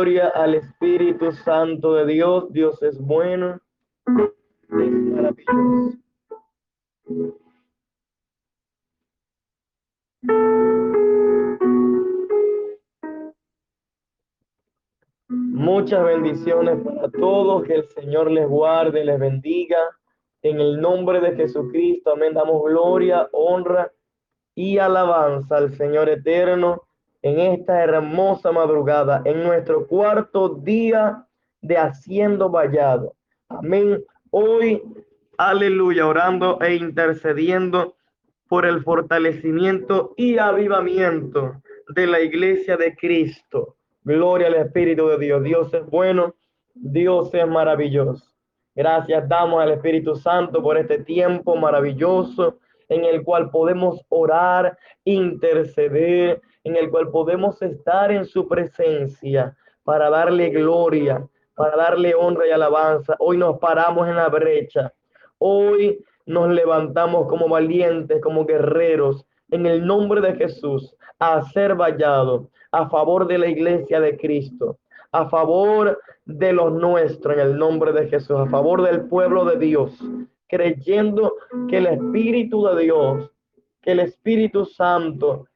Gloria al Espíritu Santo de Dios. Dios es bueno. Es maravilloso. Muchas bendiciones para todos. Que el Señor les guarde, les bendiga. En el nombre de Jesucristo, amén. Damos gloria, honra y alabanza al Señor eterno en esta hermosa madrugada, en nuestro cuarto día de haciendo vallado. Amén. Hoy, aleluya, orando e intercediendo por el fortalecimiento y avivamiento de la iglesia de Cristo. Gloria al Espíritu de Dios. Dios es bueno, Dios es maravilloso. Gracias damos al Espíritu Santo por este tiempo maravilloso en el cual podemos orar, interceder, en el cual podemos estar en su presencia para darle gloria, para darle honra y alabanza. Hoy nos paramos en la brecha. Hoy nos levantamos como valientes, como guerreros, en el nombre de Jesús, a ser vallado a favor de la iglesia de Cristo, a favor de los nuestros, en el nombre de Jesús, a favor del pueblo de Dios, creyendo que el Espíritu de Dios, que el Espíritu Santo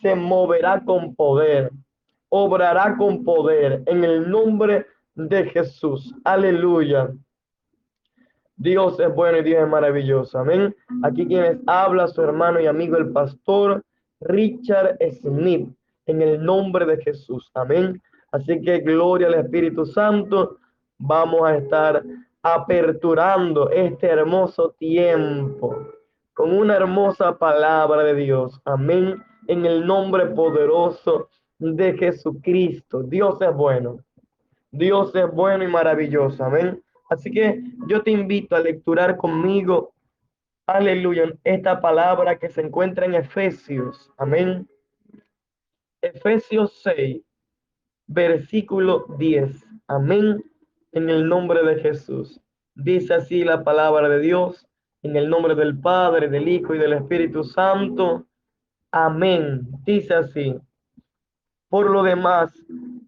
se moverá con poder, obrará con poder en el nombre de Jesús. Aleluya. Dios es bueno y Dios es maravilloso. Amén. Aquí quienes habla su hermano y amigo el pastor Richard Smith en el nombre de Jesús. Amén. Así que gloria al Espíritu Santo. Vamos a estar aperturando este hermoso tiempo con una hermosa palabra de Dios. Amén. En el nombre poderoso de Jesucristo. Dios es bueno. Dios es bueno y maravilloso. Amén. Así que yo te invito a lecturar conmigo, aleluya, esta palabra que se encuentra en Efesios. Amén. Efesios 6, versículo 10. Amén en el nombre de Jesús. Dice así la palabra de Dios, en el nombre del Padre, del Hijo y del Espíritu Santo. Amén. Dice así. Por lo demás,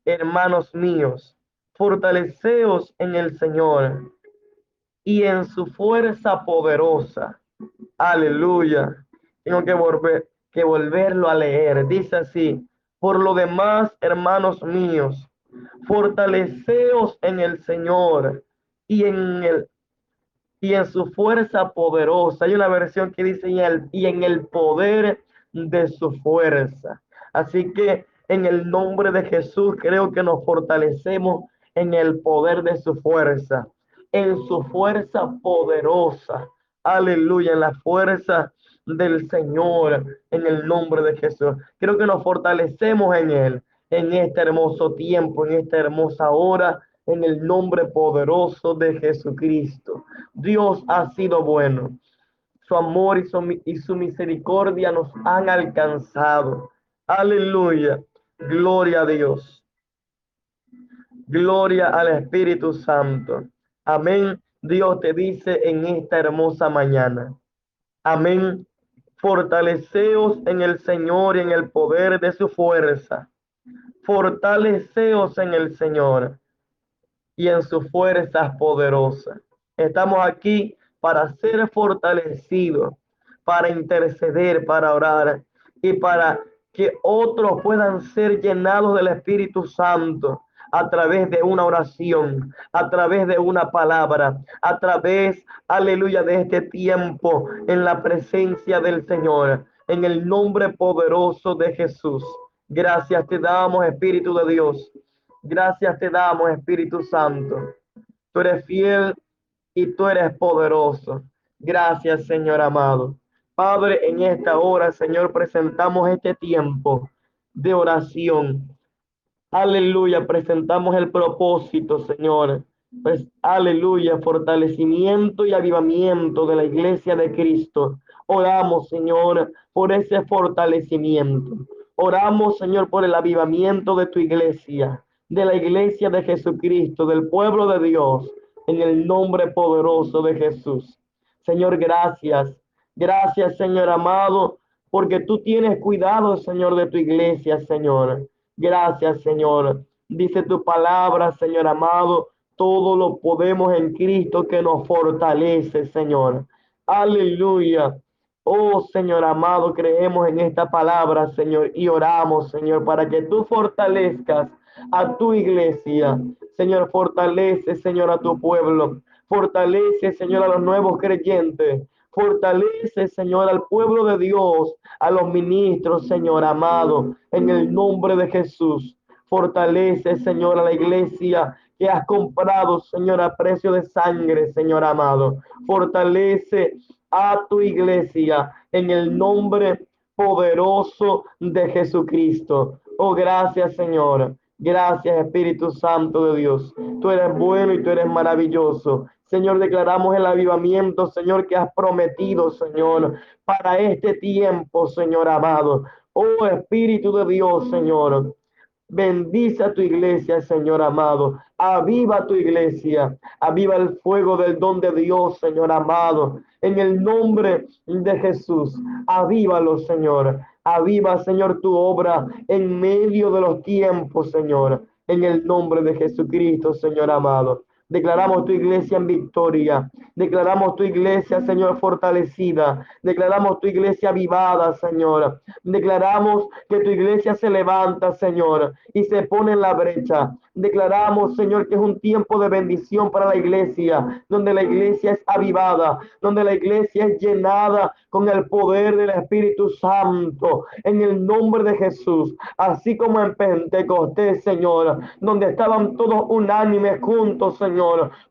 hermanos míos, fortaleceos en el Señor y en su fuerza poderosa. Aleluya. Tengo que volver, que volverlo a leer. Dice así. Por lo demás, hermanos míos, fortaleceos en el Señor y en el y en su fuerza poderosa. Hay una versión que dice y, el, y en el poder de su fuerza. Así que en el nombre de Jesús creo que nos fortalecemos en el poder de su fuerza, en su fuerza poderosa. Aleluya, en la fuerza del Señor, en el nombre de Jesús. Creo que nos fortalecemos en Él en este hermoso tiempo, en esta hermosa hora, en el nombre poderoso de Jesucristo. Dios ha sido bueno. Su amor y su, y su misericordia nos han alcanzado. Aleluya. Gloria a Dios. Gloria al Espíritu Santo. Amén. Dios te dice en esta hermosa mañana. Amén. Fortaleceos en el Señor y en el poder de su fuerza fortaleceos en el Señor y en sus fuerzas poderosas. Estamos aquí para ser fortalecidos, para interceder, para orar y para que otros puedan ser llenados del Espíritu Santo a través de una oración, a través de una palabra, a través, aleluya, de este tiempo en la presencia del Señor, en el nombre poderoso de Jesús. Gracias te damos, Espíritu de Dios. Gracias te damos, Espíritu Santo. Tú eres fiel y tú eres poderoso. Gracias, Señor amado. Padre, en esta hora, Señor, presentamos este tiempo de oración. Aleluya, presentamos el propósito, Señor. Pues, aleluya, fortalecimiento y avivamiento de la iglesia de Cristo. Oramos, Señor, por ese fortalecimiento. Oramos, Señor, por el avivamiento de tu iglesia, de la iglesia de Jesucristo, del pueblo de Dios, en el nombre poderoso de Jesús. Señor, gracias. Gracias, Señor amado, porque tú tienes cuidado, Señor, de tu iglesia, Señor. Gracias, Señor, Dice tu palabra, Señor amado, todo lo podemos en Cristo que nos fortalece, Señor. Aleluya. Oh Señor amado, creemos en esta palabra, Señor, y oramos, Señor, para que tú fortalezcas a tu iglesia. Señor, fortalece, Señor, a tu pueblo. Fortalece, Señor, a los nuevos creyentes. Fortalece, Señor, al pueblo de Dios, a los ministros, Señor amado, en el nombre de Jesús. Fortalece, Señor, a la iglesia que has comprado, Señor, a precio de sangre, Señor amado. Fortalece a tu iglesia en el nombre poderoso de Jesucristo. Oh, gracias, Señor. Gracias, Espíritu Santo de Dios. Tú eres bueno y tú eres maravilloso. Señor, declaramos el avivamiento, Señor, que has prometido, Señor, para este tiempo, Señor amado. Oh Espíritu de Dios, Señor. Bendice a tu iglesia, Señor amado. Aviva tu iglesia. Aviva el fuego del don de Dios, Señor amado. En el nombre de Jesús. Avívalo, Señor. Aviva, Señor, tu obra en medio de los tiempos, Señor. En el nombre de Jesucristo, Señor amado. Declaramos tu iglesia en victoria. Declaramos tu iglesia, Señor, fortalecida. Declaramos tu iglesia avivada, Señor. Declaramos que tu iglesia se levanta, Señor, y se pone en la brecha. Declaramos, Señor, que es un tiempo de bendición para la iglesia, donde la iglesia es avivada, donde la iglesia es llenada con el poder del Espíritu Santo, en el nombre de Jesús, así como en Pentecostés, Señor, donde estaban todos unánimes juntos, Señor,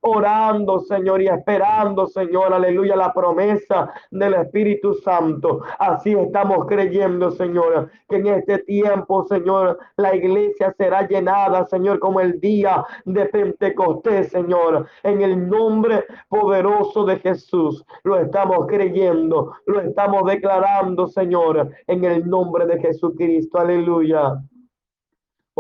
orando, Señor, y esperando, Señor, aleluya, la promesa del Espíritu Santo. Así estamos creyendo, Señor, que en este tiempo, Señor, la iglesia será llenada, Señor, como el día de Pentecostés, Señor, en el nombre poderoso de Jesús. Lo estamos creyendo, lo estamos declarando, Señor, en el nombre de Jesucristo. Aleluya.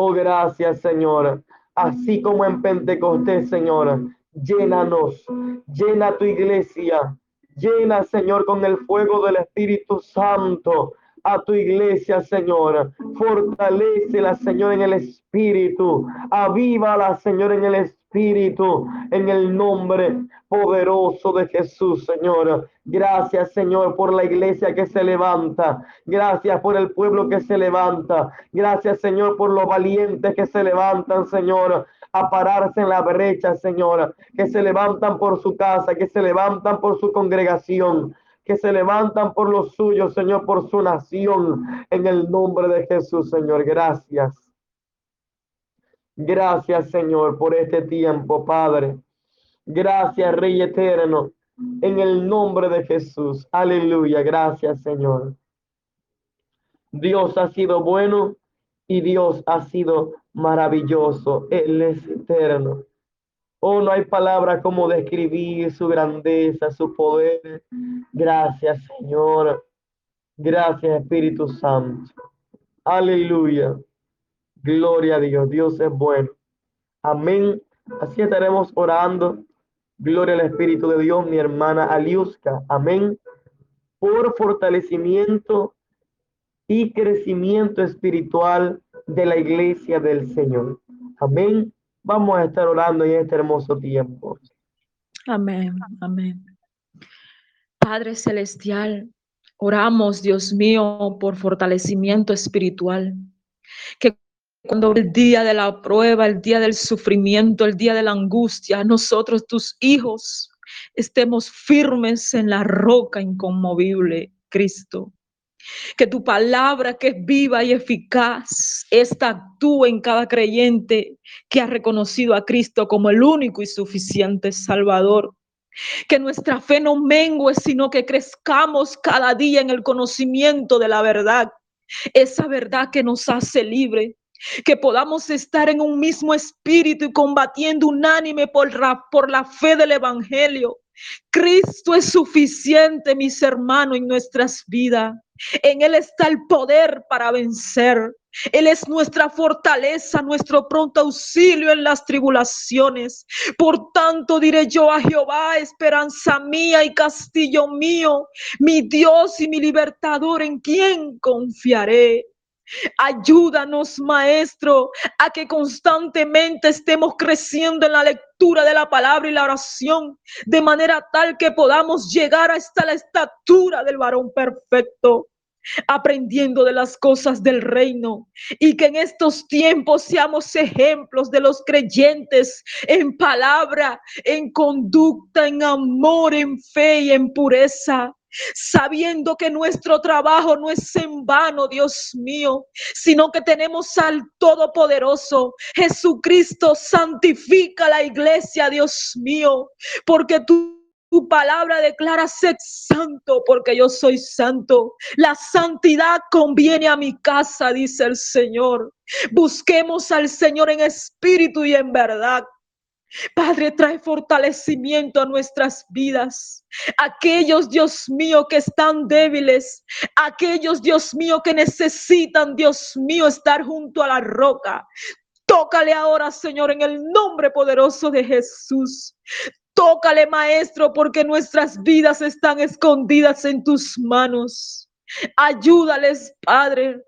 Oh, gracias, Señor. Así como en Pentecostés, Señor, llénanos, llena tu iglesia, llena, Señor, con el fuego del Espíritu Santo a tu iglesia, Señor. Fortalecela, Señor, en el Espíritu. Avívala, Señor, en el Espíritu, en el nombre poderoso de Jesús, Señor. Gracias, Señor, por la iglesia que se levanta. Gracias por el pueblo que se levanta. Gracias, Señor, por los valientes que se levantan, Señor, a pararse en la brecha, Señor, que se levantan por su casa, que se levantan por su congregación que se levantan por los suyos, Señor, por su nación, en el nombre de Jesús, Señor. Gracias. Gracias, Señor, por este tiempo, Padre. Gracias, Rey eterno, en el nombre de Jesús. Aleluya. Gracias, Señor. Dios ha sido bueno y Dios ha sido maravilloso. Él es eterno. Oh, no hay palabra como describir su grandeza, su poder. Gracias, Señor. Gracias, Espíritu Santo. Aleluya. Gloria a Dios. Dios es bueno. Amén. Así estaremos orando. Gloria al Espíritu de Dios, mi hermana Aliuska. Amén. Por fortalecimiento y crecimiento espiritual de la iglesia del Señor. Amén. Vamos a estar orando en este hermoso tiempo. Amén, amén. Padre Celestial, oramos, Dios mío, por fortalecimiento espiritual. Que cuando el día de la prueba, el día del sufrimiento, el día de la angustia, nosotros, tus hijos, estemos firmes en la roca inconmovible, Cristo que tu palabra que es viva y eficaz, esta actúe en cada creyente que ha reconocido a Cristo como el único y suficiente Salvador. Que nuestra fe no mengue, sino que crezcamos cada día en el conocimiento de la verdad, esa verdad que nos hace libre, que podamos estar en un mismo espíritu y combatiendo unánime por la, por la fe del Evangelio. Cristo es suficiente, mis hermanos, en nuestras vidas. En Él está el poder para vencer. Él es nuestra fortaleza, nuestro pronto auxilio en las tribulaciones. Por tanto diré yo a Jehová, esperanza mía y castillo mío, mi Dios y mi libertador, en quien confiaré. Ayúdanos, Maestro, a que constantemente estemos creciendo en la lectura de la palabra y la oración, de manera tal que podamos llegar hasta la estatura del varón perfecto aprendiendo de las cosas del reino y que en estos tiempos seamos ejemplos de los creyentes en palabra, en conducta, en amor, en fe y en pureza sabiendo que nuestro trabajo no es en vano, Dios mío, sino que tenemos al Todopoderoso. Jesucristo santifica la iglesia, Dios mío, porque tú tu palabra declara ser santo porque yo soy santo. La santidad conviene a mi casa, dice el Señor. Busquemos al Señor en espíritu y en verdad. Padre, trae fortalecimiento a nuestras vidas. Aquellos, Dios mío, que están débiles. Aquellos, Dios mío, que necesitan, Dios mío, estar junto a la roca. Tócale ahora, Señor, en el nombre poderoso de Jesús. Tócale, Maestro, porque nuestras vidas están escondidas en tus manos. Ayúdales, Padre.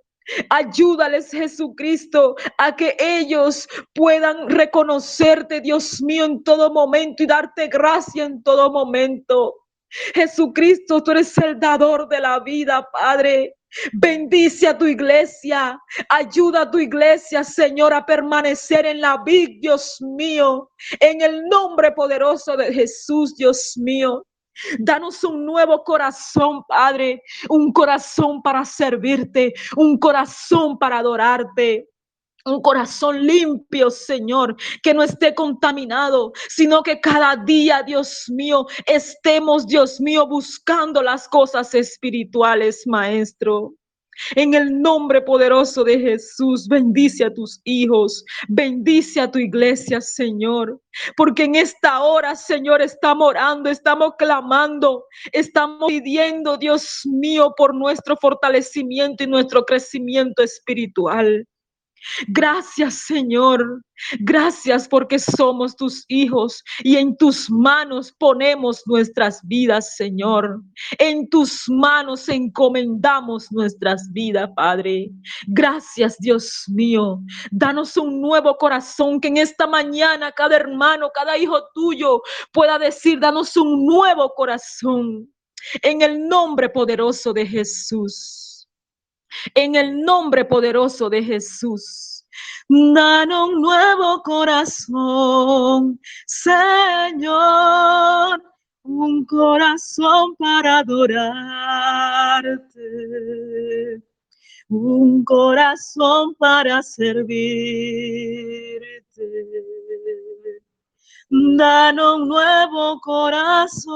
Ayúdales, Jesucristo, a que ellos puedan reconocerte, Dios mío, en todo momento y darte gracia en todo momento. Jesucristo, tú eres el dador de la vida, Padre. Bendice a tu iglesia. Ayuda a tu iglesia, Señor, a permanecer en la vida, Dios mío. En el nombre poderoso de Jesús, Dios mío. Danos un nuevo corazón, Padre. Un corazón para servirte. Un corazón para adorarte un corazón limpio, Señor, que no esté contaminado, sino que cada día, Dios mío, estemos, Dios mío, buscando las cosas espirituales, Maestro. En el nombre poderoso de Jesús, bendice a tus hijos, bendice a tu iglesia, Señor. Porque en esta hora, Señor, estamos orando, estamos clamando, estamos pidiendo, Dios mío, por nuestro fortalecimiento y nuestro crecimiento espiritual. Gracias Señor. Gracias porque somos tus hijos y en tus manos ponemos nuestras vidas, Señor. En tus manos encomendamos nuestras vidas, Padre. Gracias, Dios mío. Danos un nuevo corazón que en esta mañana cada hermano, cada hijo tuyo pueda decir, danos un nuevo corazón. En el nombre poderoso de Jesús. En el nombre poderoso de Jesús. Danos un nuevo corazón, Señor, un corazón para adorarte, un corazón para servirte. Danos un nuevo corazón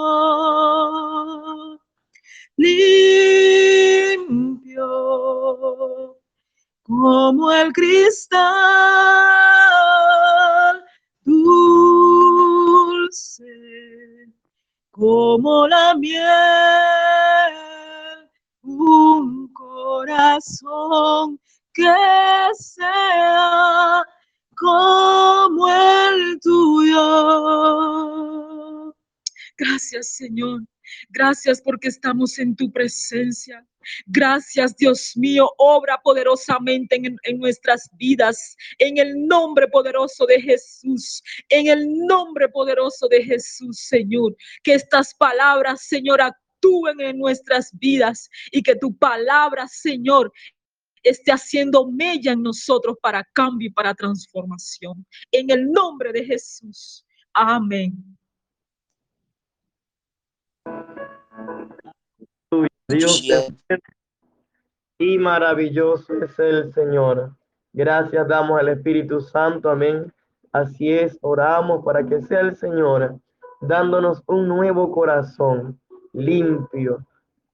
limpio como el cristal, dulce como la miel, un corazón que sea como el tuyo. Gracias, Señor. Gracias porque estamos en tu presencia. Gracias, Dios mío, obra poderosamente en, nuestras vidas, en el nombre poderoso de Jesús, en el nombre poderoso de Jesús, Señor. Que estas palabras, Señor, actúen en nuestras vidas y que tu palabra, Señor, esté haciendo mella en nosotros para cambio y para transformación. En el nombre de Jesús. Amén. Dios y maravilloso es el Señor. Gracias damos al Espíritu Santo, amén. Así es, oramos para que sea el Señor dándonos un nuevo corazón, limpio,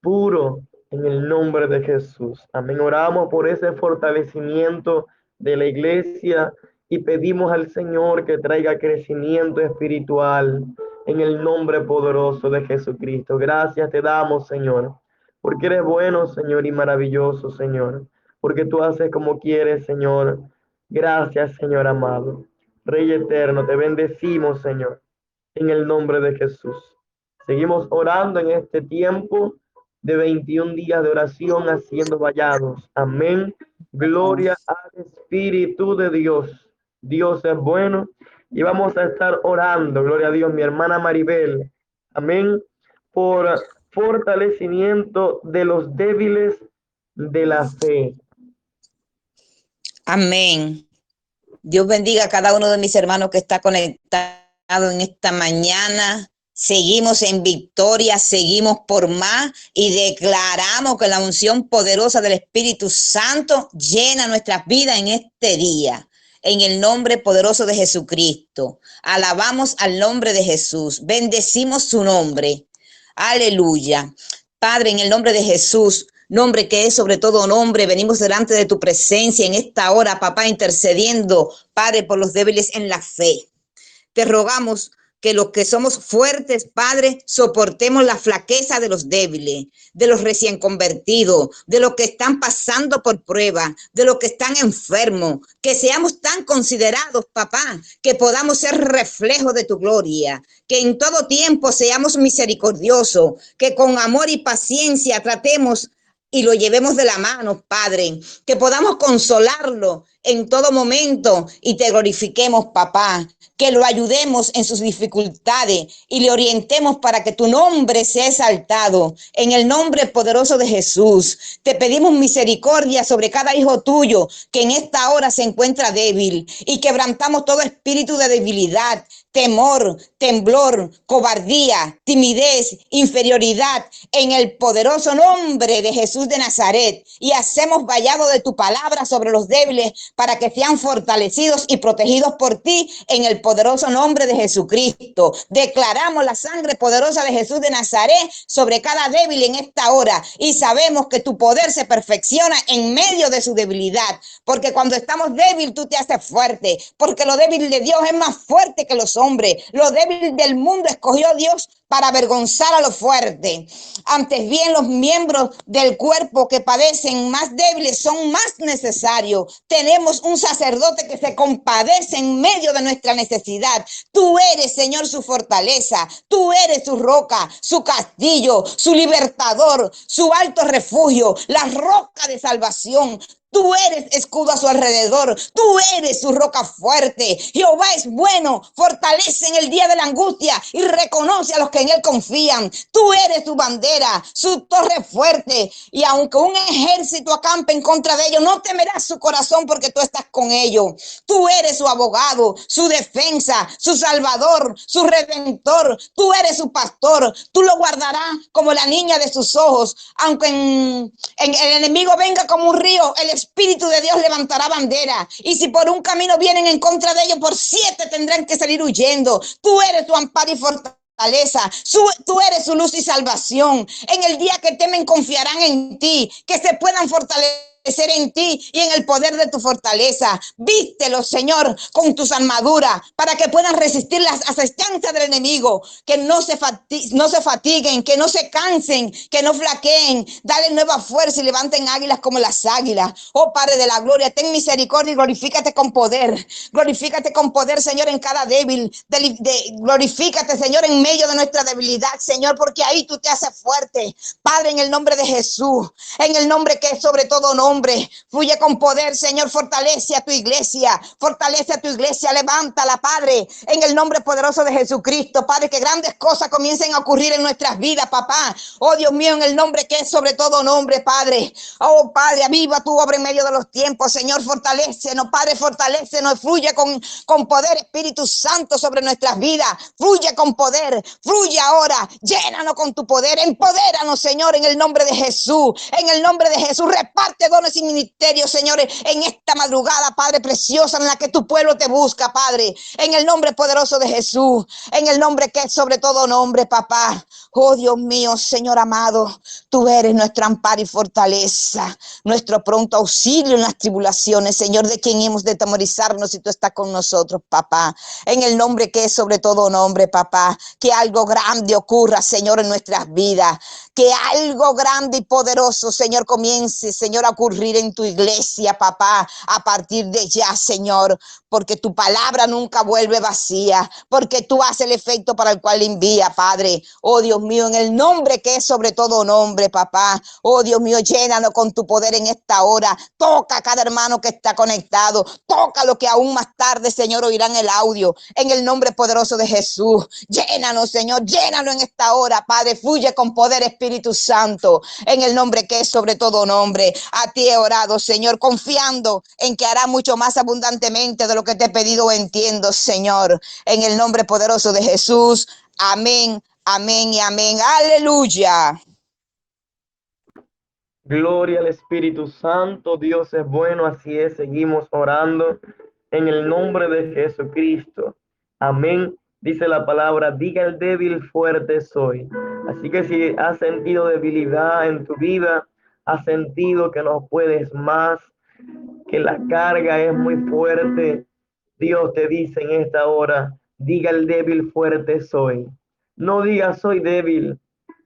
puro, en el nombre de Jesús. Amén. Oramos por ese fortalecimiento de la iglesia y pedimos al Señor que traiga crecimiento espiritual en el nombre poderoso de Jesucristo. Gracias te damos, Señor, porque eres bueno, Señor, y maravilloso, Señor, porque tú haces como quieres, Señor. Gracias, Señor amado. Rey eterno, te bendecimos, Señor, en el nombre de Jesús. Seguimos orando en este tiempo de 21 días de oración haciendo vallados. Amén. Gloria al Espíritu de Dios. Dios es bueno y vamos a estar orando, gloria a Dios, mi hermana Maribel. Amén. Por fortalecimiento de los débiles de la fe. Amén. Dios bendiga a cada uno de mis hermanos que está conectado en esta mañana. Seguimos en victoria, seguimos por más y declaramos que la unción poderosa del Espíritu Santo llena nuestras vidas en este día. En el nombre poderoso de Jesucristo. Alabamos al nombre de Jesús. Bendecimos su nombre. Aleluya. Padre, en el nombre de Jesús, nombre que es sobre todo nombre. Venimos delante de tu presencia en esta hora, papá, intercediendo, Padre, por los débiles en la fe. Te rogamos que los que somos fuertes, Padre, soportemos la flaqueza de los débiles, de los recién convertidos, de los que están pasando por prueba, de los que están enfermos, que seamos tan considerados, papá, que podamos ser reflejo de tu gloria, que en todo tiempo seamos misericordiosos, que con amor y paciencia tratemos y lo llevemos de la mano, Padre, que podamos consolarlo en todo momento y te glorifiquemos, papá, que lo ayudemos en sus dificultades y le orientemos para que tu nombre sea exaltado. En el nombre poderoso de Jesús, te pedimos misericordia sobre cada hijo tuyo que en esta hora se encuentra débil y quebrantamos todo espíritu de debilidad, temor, temblor, cobardía, timidez, inferioridad, en el poderoso nombre de Jesús de Nazaret. Y hacemos vallado de tu palabra sobre los débiles para que sean fortalecidos y protegidos por ti en el poderoso nombre de Jesucristo. Declaramos la sangre poderosa de Jesús de Nazaret sobre cada débil en esta hora y sabemos que tu poder se perfecciona en medio de su debilidad, porque cuando estamos débiles tú te haces fuerte, porque lo débil de Dios es más fuerte que los hombre. Lo débil del mundo escogió Dios para avergonzar a lo fuerte. Antes bien, los miembros del cuerpo que padecen más débiles son más necesarios. Tenemos un sacerdote que se compadece en medio de nuestra necesidad. Tú eres, Señor, su fortaleza. Tú eres su roca, su castillo, su libertador, su alto refugio, la roca de salvación. Tú eres escudo a su alrededor. Tú eres su roca fuerte. Jehová es bueno. Fortalece en el día de la angustia y reconoce a los que en él confían. Tú eres su bandera, su torre fuerte. Y aunque un ejército acampe en contra de ellos, no temerás su corazón porque tú estás con ellos. Tú eres su abogado, su defensa, su salvador, su redentor. Tú eres su pastor. Tú lo guardarás como la niña de sus ojos. Aunque en, el enemigo venga como un río, el Espíritu de Dios levantará bandera. Y si por un camino vienen en contra de ellos, por siete tendrán que salir huyendo. Tú eres tu amparo y fortaleza. tú eres su luz y salvación. En el día que temen confiarán en ti, que se puedan fortalecer ser en ti y en el poder de tu fortaleza. Vístelo, Señor, con tus armaduras para que puedan resistir las asestancias del enemigo, que no se, no se fatiguen, que no se cansen, que no flaqueen. Dale nueva fuerza y levanten águilas como las águilas. Oh Padre de la gloria, ten misericordia y glorifícate con poder. Glorifícate con poder, Señor, en cada débil. glorifícate, Señor, en medio de nuestra debilidad, Señor, porque ahí tú te haces fuerte. Padre, en el nombre de Jesús, en el nombre que es sobre todo nombre. Fluye con poder, Señor. Fortalece a tu iglesia. Fortalece a tu iglesia. Levántala, Padre. En el nombre poderoso de Jesucristo, Padre. Que grandes cosas comiencen a ocurrir en nuestras vidas, papá. Oh Dios mío, en el nombre que es sobre todo nombre, Padre. Oh Padre, aviva tu obra en medio de los tiempos, Señor. Fortalecenos, Padre. Fortalecenos. Fluye con, con poder, Espíritu Santo, sobre nuestras vidas. Fluye con poder. Fluye ahora. Llénanos con tu poder. Empodéranos, Señor, en el nombre de Jesús. En el nombre de Jesús. Reparte y ministerio, señores, en esta madrugada, Padre preciosa, en la que tu pueblo te busca, Padre, en el nombre poderoso de Jesús, en el nombre que es sobre todo nombre, papá. Oh Dios mío, Señor amado, tú eres nuestra amparo y fortaleza, nuestro pronto auxilio en las tribulaciones, Señor, de quien hemos de temorizarnos si tú estás con nosotros, papá. En el nombre que es sobre todo nombre, papá, que algo grande ocurra, Señor, en nuestras vidas, que algo grande y poderoso, Señor, comience, Señor, a ocurrir en tu iglesia, papá, a partir de ya, Señor, porque tu palabra nunca vuelve vacía, porque tú haces el efecto para el cual envía, Padre. Oh Dios mío, en el nombre que es sobre todo nombre, papá. Oh Dios mío, llénanos con tu poder en esta hora. Toca a cada hermano que está conectado. Toca lo que aún más tarde, Señor, oirán el audio. En el nombre poderoso de Jesús. Llénanos, Señor, llénanos en esta hora, Padre. Fluye con poder, Espíritu Santo. En el nombre que es sobre todo nombre. A ti he orado, Señor, confiando en que hará mucho más abundantemente de lo que te he pedido entiendo, Señor, en el nombre poderoso de Jesús. Amén, amén y amén. Aleluya. Gloria al Espíritu Santo, Dios es bueno, así es, seguimos orando en el nombre de Jesucristo. Amén. Dice la palabra, diga el débil, fuerte soy. Así que si has sentido debilidad en tu vida, has sentido que no puedes más, que la carga es muy fuerte, Dios te dice en esta hora, diga el débil, fuerte soy. No diga soy débil,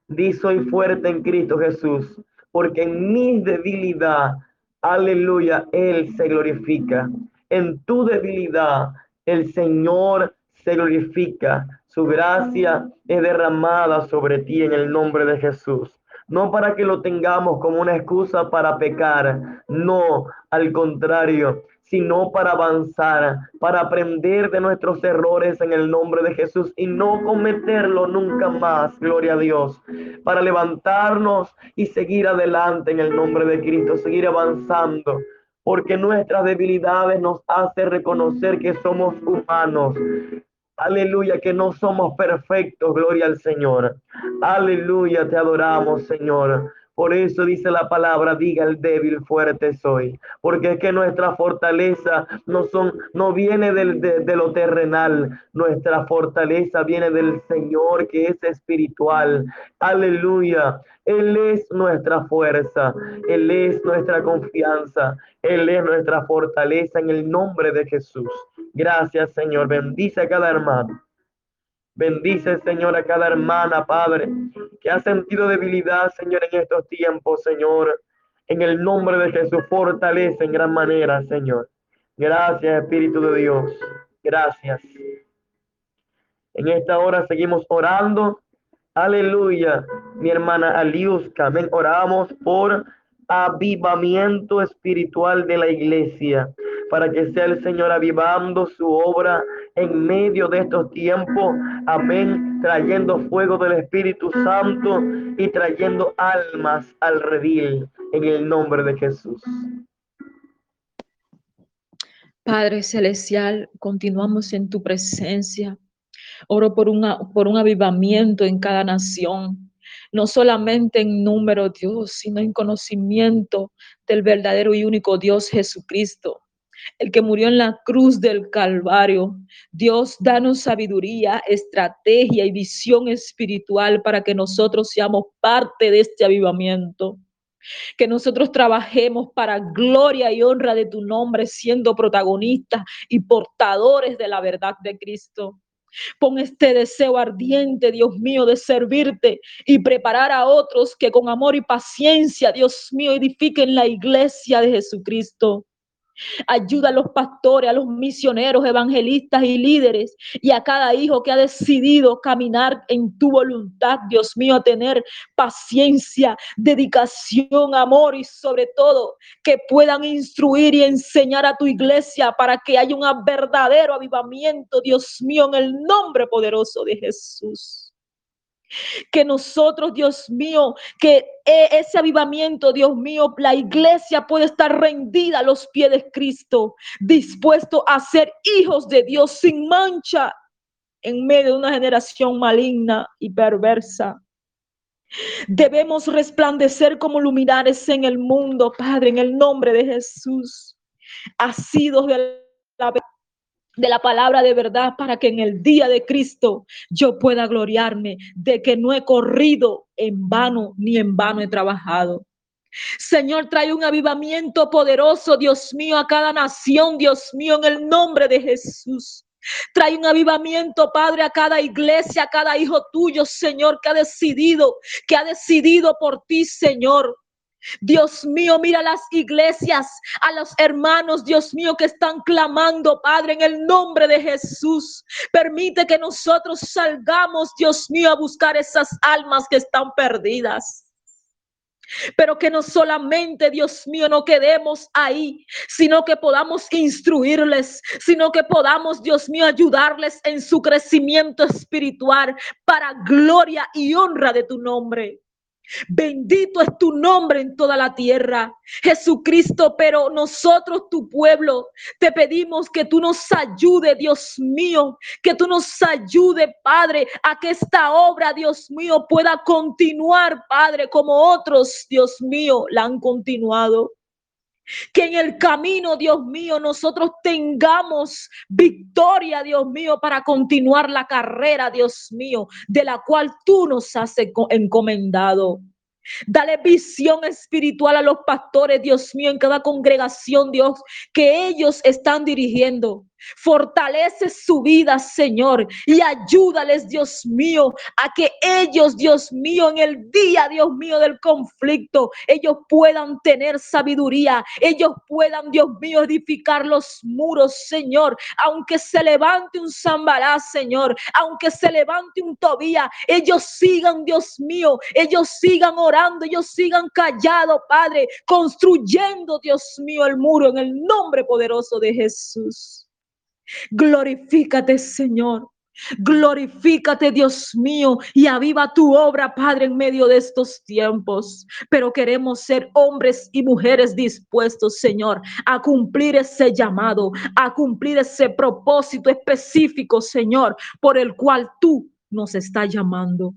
di soy fuerte en Cristo Jesús, porque en mi debilidad, aleluya, Él se glorifica. En tu debilidad, el Señor se glorifica. Su gracia es derramada sobre ti en el nombre de Jesús no para que lo tengamos como una excusa para pecar, no, al contrario, sino para avanzar, para aprender de nuestros errores en el nombre de Jesús y no cometerlo nunca más, gloria a Dios, para levantarnos y seguir adelante en el nombre de Cristo, seguir avanzando, porque nuestras debilidades nos hace reconocer que somos humanos, Aleluya, que no somos perfectos, gloria al Señor. Aleluya, te adoramos, Señor. Por eso dice la palabra, diga el débil, fuerte soy. Porque es que nuestra fortaleza no, son, no viene del, de, lo terrenal, nuestra fortaleza viene del Señor que es espiritual. Aleluya. Él es nuestra fuerza, Él es nuestra confianza, Él es nuestra fortaleza en el nombre de Jesús. Gracias, Señor. Bendice a cada hermano. Bendice, Señor, a cada hermana, Padre, que ha sentido debilidad, Señor, en estos tiempos, Señor. En el nombre de Jesús, fortalece en gran manera, Señor. Gracias, Espíritu de Dios. Gracias. En esta hora seguimos orando. Aleluya, mi hermana Aliuska. Amén. Oramos por avivamiento espiritual de la iglesia para que sea el Señor avivando su obra en medio de estos tiempos. Amén. Trayendo fuego del Espíritu Santo y trayendo almas al redil en el nombre de Jesús. Padre Celestial, continuamos en tu presencia. Oro por, por un avivamiento en cada nación, no solamente en número, Dios, sino en conocimiento del verdadero y único Dios Jesucristo el que murió en la cruz del Calvario. Dios, danos sabiduría, estrategia y visión espiritual para que nosotros seamos parte de este avivamiento. Que nosotros trabajemos para gloria y honra de tu nombre, siendo protagonistas y portadores de la verdad de Cristo. Pon este deseo ardiente, Dios mío, de servirte y preparar a otros que con amor y paciencia, Dios mío, edifiquen la iglesia de Jesucristo. Ayuda a los pastores, a los misioneros, evangelistas y líderes y a cada hijo que ha decidido caminar en tu voluntad, Dios mío, a tener paciencia, dedicación, amor y sobre todo que puedan instruir y enseñar a tu iglesia para que haya un verdadero avivamiento, Dios mío, en el nombre poderoso de Jesús que nosotros, Dios mío, que e, ese avivamiento, Dios mío, la iglesia puede estar rendida a los pies de Cristo, dispuesto a ser hijos de Dios sin mancha en medio de una generación maligna y perversa. Debemos resplandecer como luminares en el mundo, Padre, en el nombre de Jesús, asidos de la de la palabra de verdad para que en el día de Cristo yo pueda gloriarme de que no he corrido en vano ni en vano he trabajado. Señor, trae un avivamiento poderoso, Dios mío, a cada nación, Dios mío, en el nombre de Jesús. Trae un avivamiento, Padre, a cada iglesia, a cada hijo tuyo, Señor, que ha decidido, que ha decidido por ti, Señor, Dios mío, mira las iglesias, a los hermanos, Dios mío, que están clamando, Padre, en el nombre de Jesús. Permite que nosotros salgamos, Dios mío, a buscar esas almas que están perdidas. Pero que no solamente, Dios mío, no quedemos ahí, sino que podamos instruirles, sino que podamos, Dios mío, ayudarles en su crecimiento espiritual para gloria y honra de tu nombre. Bendito es tu nombre en toda la tierra, Jesucristo, pero nosotros, tu pueblo, te pedimos que tú nos ayude, Dios mío, que tú nos ayude, Padre, a que esta obra, Dios mío, pueda continuar, Padre, como otros, Dios mío, la han continuado. Que en el camino, Dios mío, nosotros tengamos victoria, Dios mío, para continuar la carrera, Dios mío, de la cual tú nos has encomendado. Dale visión espiritual a los pastores, Dios mío, en cada congregación, Dios, que ellos están dirigiendo. Fortalece su vida, Señor, y ayúdales, Dios mío, a que ellos, Dios mío, en el día, Dios mío, del conflicto, ellos puedan tener sabiduría, ellos puedan, Dios mío, edificar los muros, Señor, aunque se levante un Zambalá, Señor, aunque se levante un Tobía, ellos sigan, Dios mío, ellos sigan orando, ellos sigan callados, Padre, construyendo, Dios mío, el muro en el nombre poderoso de Jesús. Glorifícate, Señor. Glorifícate, Dios mío, y aviva tu obra, Padre, en medio de estos tiempos. Pero queremos ser hombres y mujeres dispuestos, Señor, a cumplir ese llamado, a cumplir ese propósito específico, Señor, por el cual tú nos estás llamando.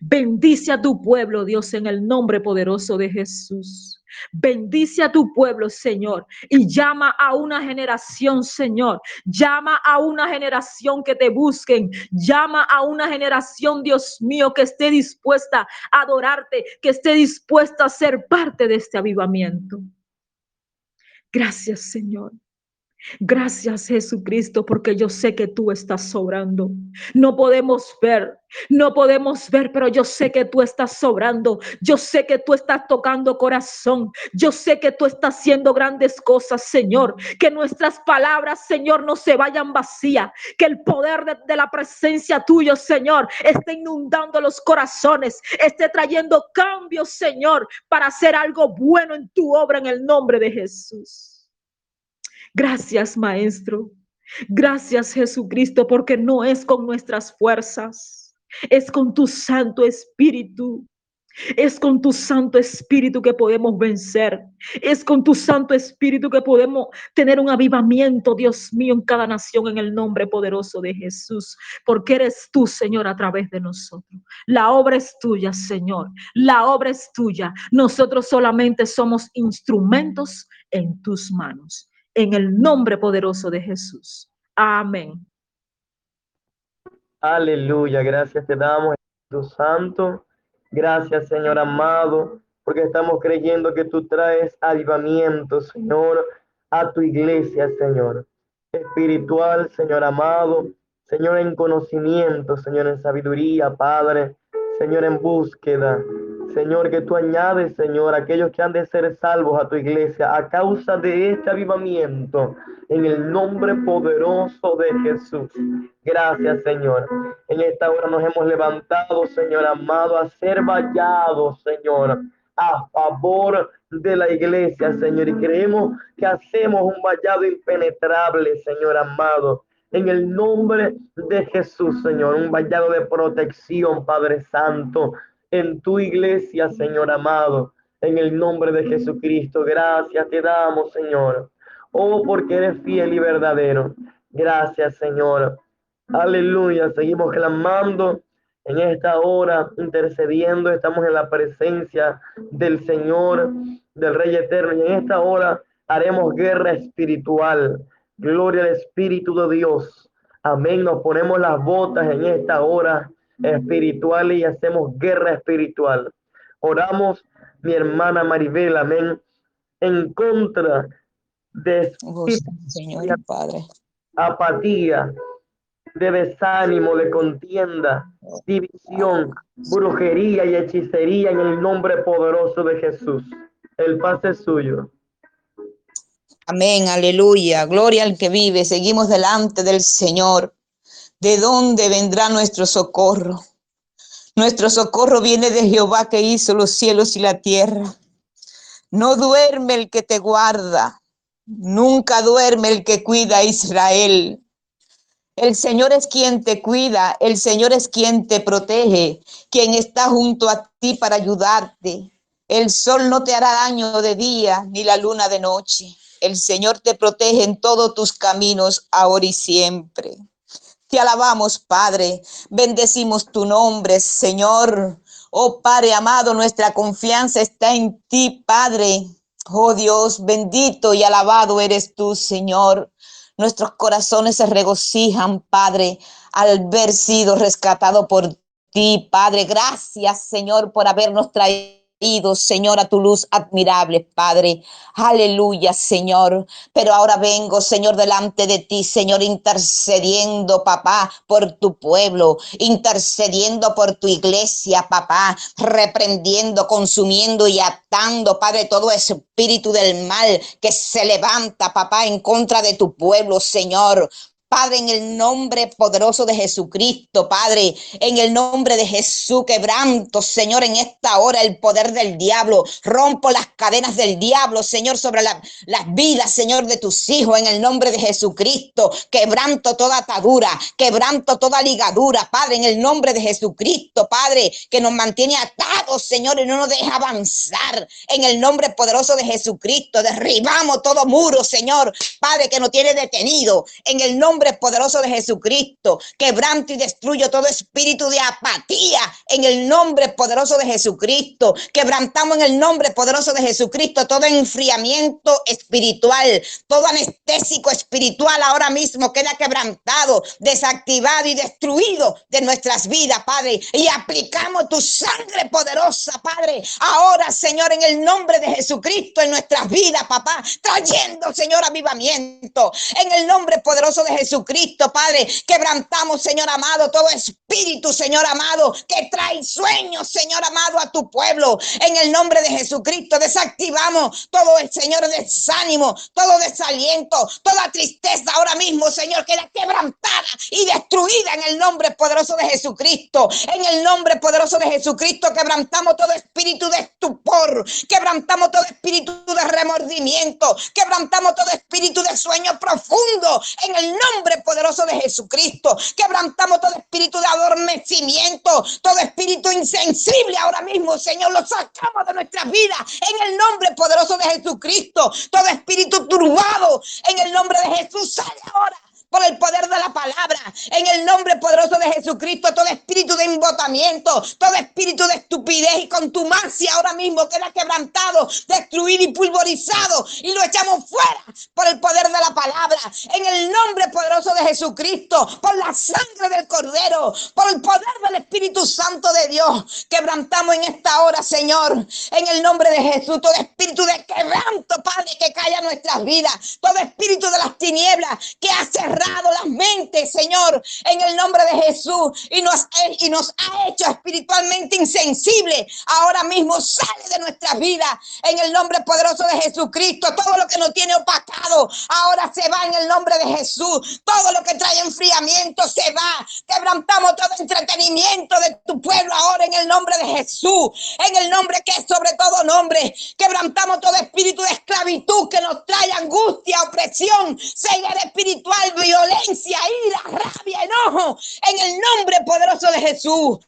Bendice a tu pueblo, Dios, en el nombre poderoso de Jesús. Bendice a tu pueblo, Señor, y llama a una generación, Señor. Llama a una generación que te busquen. Llama a una generación, Dios mío, que esté dispuesta a adorarte, que esté dispuesta a ser parte de este avivamiento. Gracias, Señor. Gracias Jesucristo, porque yo sé que tú estás sobrando. No podemos ver, no podemos ver, pero yo sé que tú estás sobrando. Yo sé que tú estás tocando corazón. Yo sé que tú estás haciendo grandes cosas, Señor. Que nuestras palabras, Señor, no se vayan vacías. Que el poder de, de la presencia tuyo, Señor, esté inundando los corazones, esté trayendo cambios, Señor, para hacer algo bueno en tu obra en el nombre de Jesús. Gracias, Maestro. Gracias, Jesucristo, porque no es con nuestras fuerzas, es con tu Santo Espíritu. Es con tu Santo Espíritu que podemos vencer. Es con tu Santo Espíritu que podemos tener un avivamiento, Dios mío, en cada nación, en el nombre poderoso de Jesús. Porque eres tú, Señor, a través de nosotros. La obra es tuya, Señor. La obra es tuya. Nosotros solamente somos instrumentos en tus manos en el nombre poderoso de Jesús. Amén. Aleluya, gracias te damos, Espíritu Santo. Gracias, Señor amado, porque estamos creyendo que tú traes avivamiento, Señor, a tu iglesia, Señor. Espiritual, Señor amado, Señor en conocimiento, Señor en sabiduría, Padre, Señor en búsqueda, Señor, que tú añades, Señor, aquellos que han de ser salvos a tu iglesia a causa de este avivamiento, en el nombre poderoso de Jesús. Gracias, Señor. En esta hora nos hemos levantado, Señor amado, a ser vallados, Señor, a favor de la iglesia, Señor. Y creemos que hacemos un vallado impenetrable, Señor amado. En el nombre de Jesús, Señor, un vallado de protección, Padre Santo, en tu iglesia, Señor amado, en el nombre de Jesucristo. Gracias te damos, Señor. Oh, porque eres fiel y verdadero. Gracias, Señor. Aleluya. Seguimos clamando en esta hora, intercediendo. Estamos en la presencia del Señor, del Rey Eterno. Y en esta hora haremos guerra espiritual. Gloria al Espíritu de Dios. Amén. Nos ponemos las botas en esta hora espiritual y hacemos guerra espiritual. Oramos, mi hermana Maribel, amén, en contra de Señor Padre. apatía, de desánimo, de contienda, división, brujería y hechicería en el nombre poderoso de Jesús. El pase es suyo. Amén, aleluya. Gloria al que vive. Seguimos delante del Señor. ¿De dónde vendrá nuestro socorro? Nuestro socorro viene de Jehová que hizo los cielos y la tierra. No duerme el que te guarda. Nunca duerme el que cuida a Israel. El Señor es quien te cuida, el Señor es quien te protege, quien está junto a ti para ayudarte. El sol no te hará daño de día, ni la luna de noche. El Señor te protege en todos tus caminos, ahora y siempre. Te alabamos, Padre. Bendecimos tu nombre, Señor. Oh Padre amado, nuestra confianza está en ti, Padre. Oh Dios, bendito y alabado eres tú, Señor. Nuestros corazones se regocijan, Padre, al ver sido rescatado por ti, Padre. Gracias, Señor, por habernos traído Señor, a tu luz admirable, Padre. Aleluya, Señor. Pero ahora vengo, Señor, delante de ti, Señor, intercediendo, papá, por tu pueblo, intercediendo por tu iglesia, papá, reprendiendo, consumiendo y atando, Padre, todo espíritu del mal que se levanta, papá, en contra de tu pueblo, Señor. Padre, en el nombre poderoso de Jesucristo, Padre, en el nombre de Jesús, quebranto, Señor, en esta hora el poder del diablo, rompo las cadenas del diablo, Señor, sobre las vidas, Señor, de tus hijos, en el nombre de Jesucristo, quebranto toda atadura, quebranto toda ligadura, Padre, en el nombre de Jesucristo, Padre, que nos mantiene atados, Señor, y no nos deja avanzar, en el nombre poderoso de Jesucristo, derribamos todo muro, Señor, Padre, que nos tiene detenido, en el nombre poderoso de Jesucristo. Quebranto y destruyo todo espíritu de apatía en el nombre poderoso de Jesucristo. Quebrantamos en el nombre poderoso de Jesucristo todo enfriamiento espiritual, todo anestésico espiritual ahora mismo queda quebrantado, desactivado y destruido de nuestras vidas, Padre. Y aplicamos tu sangre poderosa, Padre. Ahora, Señor, en el nombre de Jesucristo en nuestras vidas, papá, trayendo, Señor, avivamiento. En el nombre poderoso de Jesucristo Jesucristo, Padre. Quebrantamos, Señor amado, todo espíritu, Señor amado, que trae sueños, Señor amado, a tu pueblo. En el nombre de Jesucristo, desactivamos todo el Señor desánimo, todo desaliento, toda tristeza ahora mismo, Señor, queda quebrantada y destruida en el nombre poderoso de Jesucristo. En el nombre poderoso de Jesucristo, quebrantamos todo espíritu de estupor, quebrantamos todo espíritu de remordimiento, quebrantamos todo espíritu de sueño profundo. En el nombre nombre poderoso de Jesucristo. Quebrantamos todo espíritu de adormecimiento, todo espíritu insensible ahora mismo, Señor, lo sacamos de nuestras vidas en el nombre poderoso de Jesucristo. Todo espíritu turbado en el nombre de Jesús sale ahora por el poder de la palabra. En el nombre poderoso de Jesucristo, todo espíritu de embotamiento, todo espíritu de estupidez y contumacia ahora mismo queda quebrantado, destruido y pulverizado y lo echamos fuera por el poder de la palabra. En el nombre poderoso de Jesucristo, por la sangre del Cordero, por el poder del Espíritu Santo de Dios, quebrantamos en esta hora, Señor, en el nombre de Jesús, todo espíritu de quebranto, Padre, que calla nuestras vidas, todo espíritu de las tinieblas que ha las mentes, Señor, en el nombre de Jesús y nos, y nos ha hecho espiritualmente insensible. Ahora mismo sale de nuestra vida en el nombre poderoso de Jesucristo. Todo lo que nos tiene opacado ahora se va en el nombre de Jesús. Todo lo que trae enfriamiento se va. Quebrantamos todo entretenimiento de tu pueblo ahora en el nombre de Jesús. En el nombre que es sobre todo nombre. Quebrantamos todo espíritu de esclavitud que nos trae angustia, opresión, ceguera espiritual, violencia, ira, rabia, enojo. En el nombre poderoso de Jesús.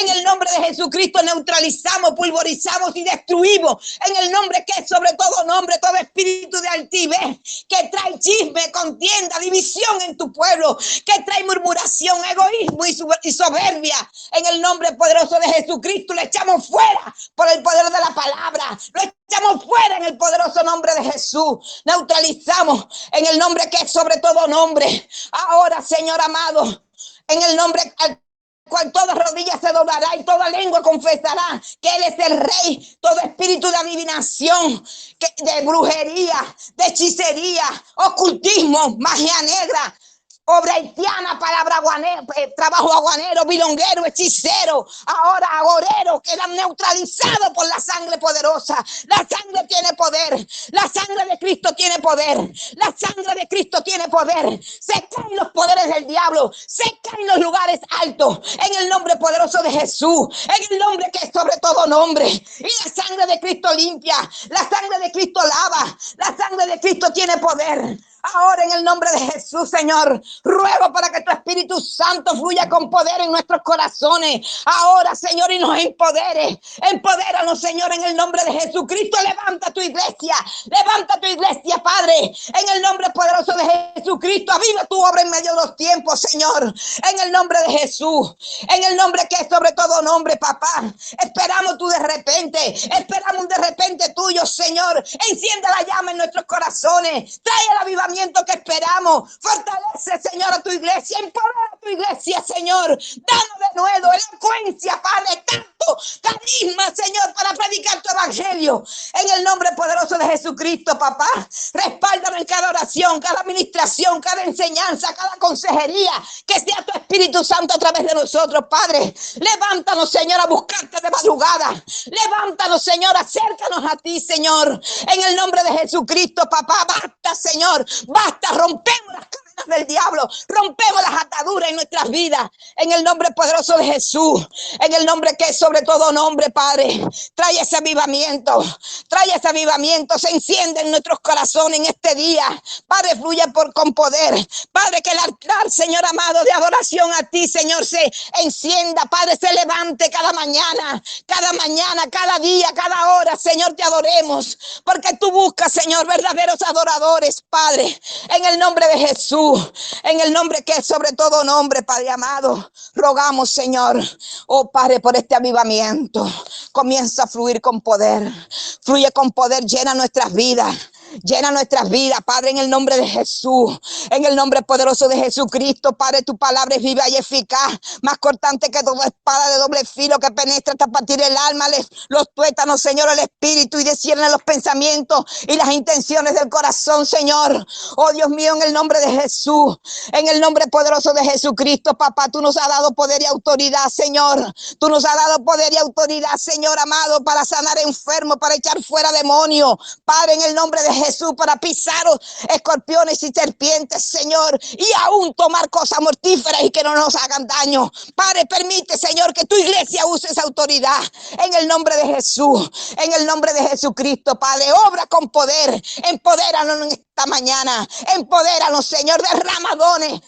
En el nombre de Jesucristo neutralizamos, pulverizamos y destruimos. En el nombre que es sobre todo nombre, todo espíritu de altivez que trae chisme, contienda, división en tu pueblo, que trae murmuración, egoísmo y soberbia. En el nombre poderoso de Jesucristo le echamos fuera por el poder de la palabra. Lo echamos fuera en el poderoso nombre de Jesús. Neutralizamos en el nombre que es sobre todo nombre. Ahora, Señor amado, en el nombre al cual toda rodilla se doblará y toda lengua confesará que Él es el Rey. Todo espíritu de adivinación, de brujería, de hechicería, ocultismo, magia negra, obra haitiana, palabra aguanero, eh, trabajo aguanero, bilonguero, hechicero, ahora agorero, quedan neutralizados por la sangre poderosa. La sangre tiene poder, la sangre de Cristo tiene poder, la sangre de Cristo tiene poder. Se caen los poderes del diablo, se caen los lugares altos en el nombre poderoso de Jesús, en el nombre que es sobre todo nombre. Y la sangre de Cristo limpia, la sangre de Cristo lava, la sangre de Cristo tiene poder. Ahora en el nombre de Jesús, Señor, ruego para que tu Espíritu Santo fluya con poder en nuestros corazones. Ahora, Señor, y nos empodere. Empodéranos, Señor, en el nombre de Jesucristo. Levanta tu iglesia. Levanta tu iglesia, Padre. En el nombre poderoso de Jesucristo. Aviva tu obra en medio de los tiempos, Señor. En el nombre de Jesús. En el nombre que es sobre todo nombre, papá. Esperamos tú de repente. Esperamos de repente tuyo, Señor. Enciende la llama en nuestros corazones. Trae el avivamiento que esperamos. Fortalece, Señor, a tu iglesia. Empodera a tu iglesia, Señor. Danos de nuevo elocuencia, Padre, carisma, Señor, para predicar tu evangelio. En el nombre poderoso de Jesucristo, papá. Respáldanos en cada oración, cada administración, cada enseñanza, cada consejería. Que sea tu Espíritu Santo a través de nosotros, Padre. Levántanos, Señor, a buscarte de madrugada. Levántanos, Señor, acércanos a ti, Señor. En el nombre de Jesucristo, papá. Basta, Señor, Basta, rompemos las cadenas del diablo, rompemos las ataduras en nuestras vidas. En el nombre poderoso de Jesús, en el nombre que es sobre todo nombre, Padre. Trae ese avivamiento, trae ese avivamiento, se enciende en nuestros corazones en este día. Padre, fluye por, con poder. Padre, que el altar, Señor amado, de adoración a ti, Señor, se encienda. Padre, se levante cada mañana, cada mañana, cada día, cada hora. Señor, te adoremos, porque tú buscas, Señor, verdaderos adoradores, Padre en el nombre de Jesús, en el nombre que es sobre todo nombre, Padre amado, rogamos, Señor, oh Padre, por este avivamiento. Comienza a fluir con poder, fluye con poder, llena nuestras vidas. Llena nuestras vidas, Padre, en el nombre de Jesús, en el nombre poderoso de Jesucristo, Padre, tu palabra es viva y eficaz, más cortante que toda espada de doble filo que penetra hasta partir el alma, los tuétanos, Señor, el espíritu y descierne los pensamientos y las intenciones del corazón, Señor. Oh Dios mío, en el nombre de Jesús, en el nombre poderoso de Jesucristo, papá, tú nos has dado poder y autoridad, Señor. Tú nos has dado poder y autoridad, Señor amado, para sanar enfermos, para echar fuera demonios. Padre, en el nombre de Jesús para pisar escorpiones y serpientes, Señor, y aún tomar cosas mortíferas y que no nos hagan daño. Padre, permite, Señor, que tu iglesia use esa autoridad en el nombre de Jesús, en el nombre de Jesucristo, Padre. Obra con poder, empodéranos esta mañana. Empodéranos, Señor, derrama dones,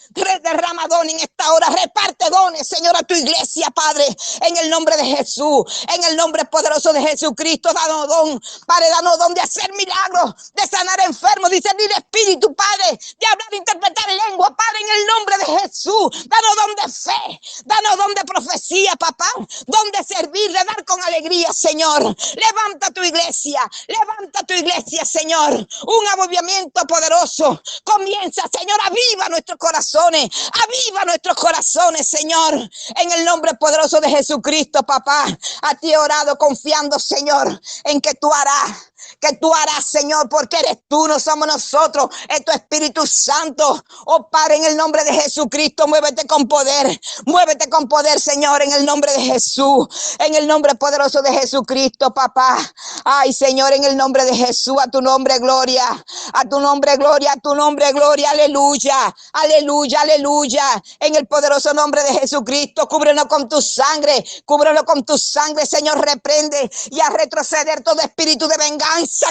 derrama dones en esta hora. Reparte dones, Señor, a tu iglesia, Padre, en el nombre de Jesús, en el nombre poderoso de Jesucristo. Danos don, Padre, danos don de hacer milagros, de sanar enfermos, discernir espíritu, Padre, de hablar, de interpretar lengua, Padre, en el nombre de Jesús. Danos don de fe, danos don de profecía, papá, don de servir, de dar con alegría, Señor. Levanta tu iglesia, levanta tu iglesia, Señor. Un agobiamiento poderoso. Comienza, Señor, aviva nuestros corazones, aviva nuestros corazones, Señor, en el nombre poderoso de Jesucristo, papá. A ti he orado confiando, Señor, en que tú harás que tú harás, Señor, porque eres tú, no somos nosotros, es tu Espíritu Santo. Oh Padre, en el nombre de Jesucristo, muévete con poder, muévete con poder, Señor, en el nombre de Jesús, en el nombre poderoso de Jesucristo, papá. Ay, Señor, en el nombre de Jesús, a tu nombre, gloria, a tu nombre, gloria, a tu nombre, gloria, aleluya, aleluya, aleluya, en el poderoso nombre de Jesucristo, cúbrenos con tu sangre, cúbrenos con tu sangre, Señor, reprende y a retroceder todo espíritu de venganza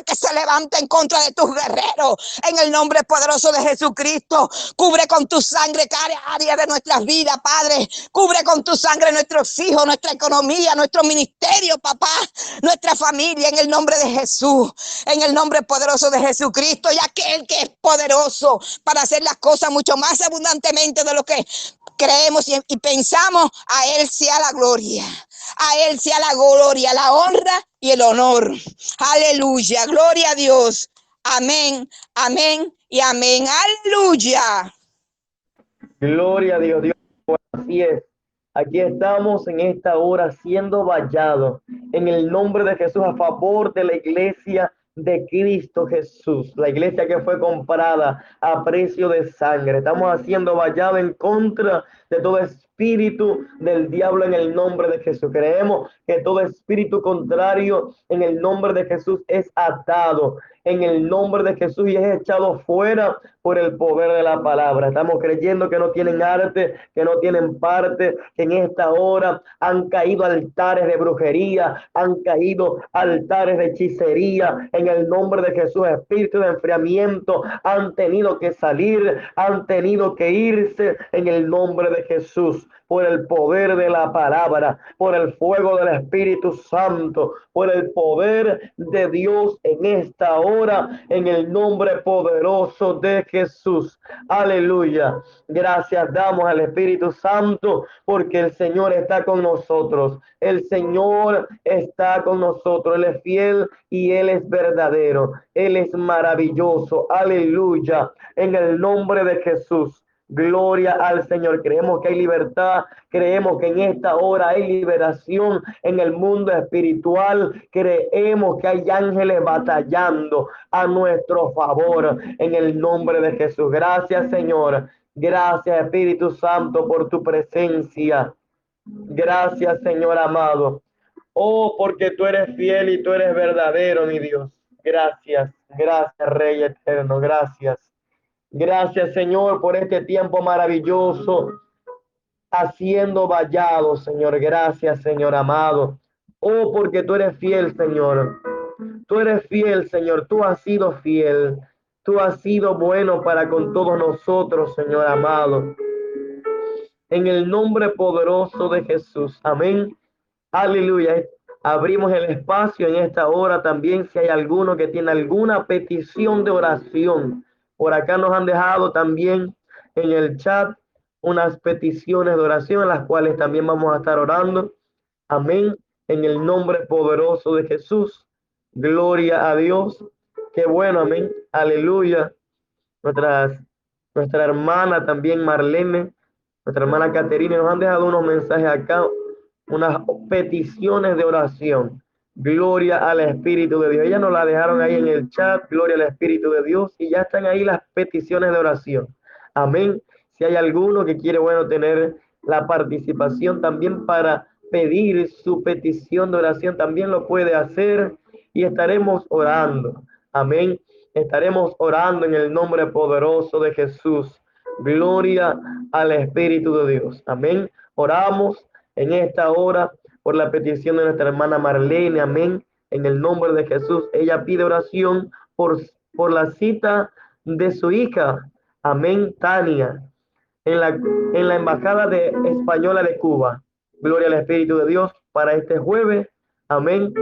que se levanta en contra de tus guerreros. En el nombre poderoso de Jesucristo, cubre con tu sangre cada área de nuestras vidas, Padre. Cubre con tu sangre nuestros hijos, nuestra economía, nuestro ministerio, papá, nuestra familia, en el nombre de Jesús. En el nombre poderoso de Jesucristo y aquel que es poderoso para hacer las cosas mucho más abundantemente de lo que creemos y, y pensamos, a Él sea la gloria. A Él sea la gloria, la honra y el honor. Aleluya. Gloria a Dios. Amén, amén y amén. Aleluya. Gloria a Dios. Dios así es. Aquí estamos en esta hora siendo vallados en el nombre de Jesús a favor de la iglesia de Cristo Jesús, la iglesia que fue comprada a precio de sangre. Estamos haciendo vallado en contra de todo espíritu del diablo en el nombre de Jesús. Creemos que todo espíritu contrario en el nombre de Jesús es atado en el nombre de Jesús y es echado fuera por el poder de la palabra. Estamos creyendo que no tienen arte, que no tienen parte, que en esta hora han caído altares de brujería, han caído altares de hechicería. En el nombre de Jesús, espíritu de enfriamiento, han tenido que salir, han tenido que irse en el nombre de Jesús por el poder de la palabra, por el fuego del Espíritu Santo, por el poder de Dios en esta hora, en el nombre poderoso de Jesús. Aleluya. Gracias damos al Espíritu Santo porque el Señor está con nosotros. El Señor está con nosotros. Él es fiel y Él es verdadero. Él es maravilloso. Aleluya. En el nombre de Jesús. Gloria al Señor. Creemos que hay libertad. Creemos que en esta hora hay liberación en el mundo espiritual. Creemos que hay ángeles batallando a nuestro favor en el nombre de Jesús. Gracias, Señor. Gracias, Espíritu Santo, por tu presencia. Gracias, Señor amado. Oh, porque tú eres fiel y tú eres verdadero, mi Dios. Gracias, gracias, Rey eterno. Gracias. Gracias, Señor, por este tiempo maravilloso, haciendo vallado, Señor. Gracias, Señor amado. Oh, porque tú eres fiel, Señor. Tú eres fiel, Señor. Tú has sido fiel. Tú has sido bueno para con todos nosotros, Señor amado. En el nombre poderoso de Jesús. Amén. Aleluya. Abrimos el espacio en esta hora también si hay alguno que tiene alguna petición de oración por acá nos han dejado también en el chat unas peticiones de oración, las cuales también vamos a estar orando. Amén. En el nombre poderoso de Jesús. Gloria a Dios. Qué bueno, amén. Aleluya. Nuestras, nuestra hermana también Marlene, nuestra hermana Caterina, nos han dejado unos mensajes acá, unas peticiones de oración. Gloria al Espíritu de Dios. Ella nos la dejaron ahí en el chat. Gloria al Espíritu de Dios. Y ya están ahí las peticiones de oración. Amén. Si hay alguno que quiere, bueno, tener la participación también para pedir su petición de oración, también lo puede hacer y estaremos orando. Amén. Estaremos orando en el nombre poderoso de Jesús. Gloria al Espíritu de Dios. Amén. Oramos en esta hora por la petición de nuestra hermana Marlene, amén. En el nombre de Jesús, ella pide oración por, por la cita de su hija, amén, Tania, en la, en la Embajada de Española de Cuba. Gloria al Espíritu de Dios para este jueves, amén,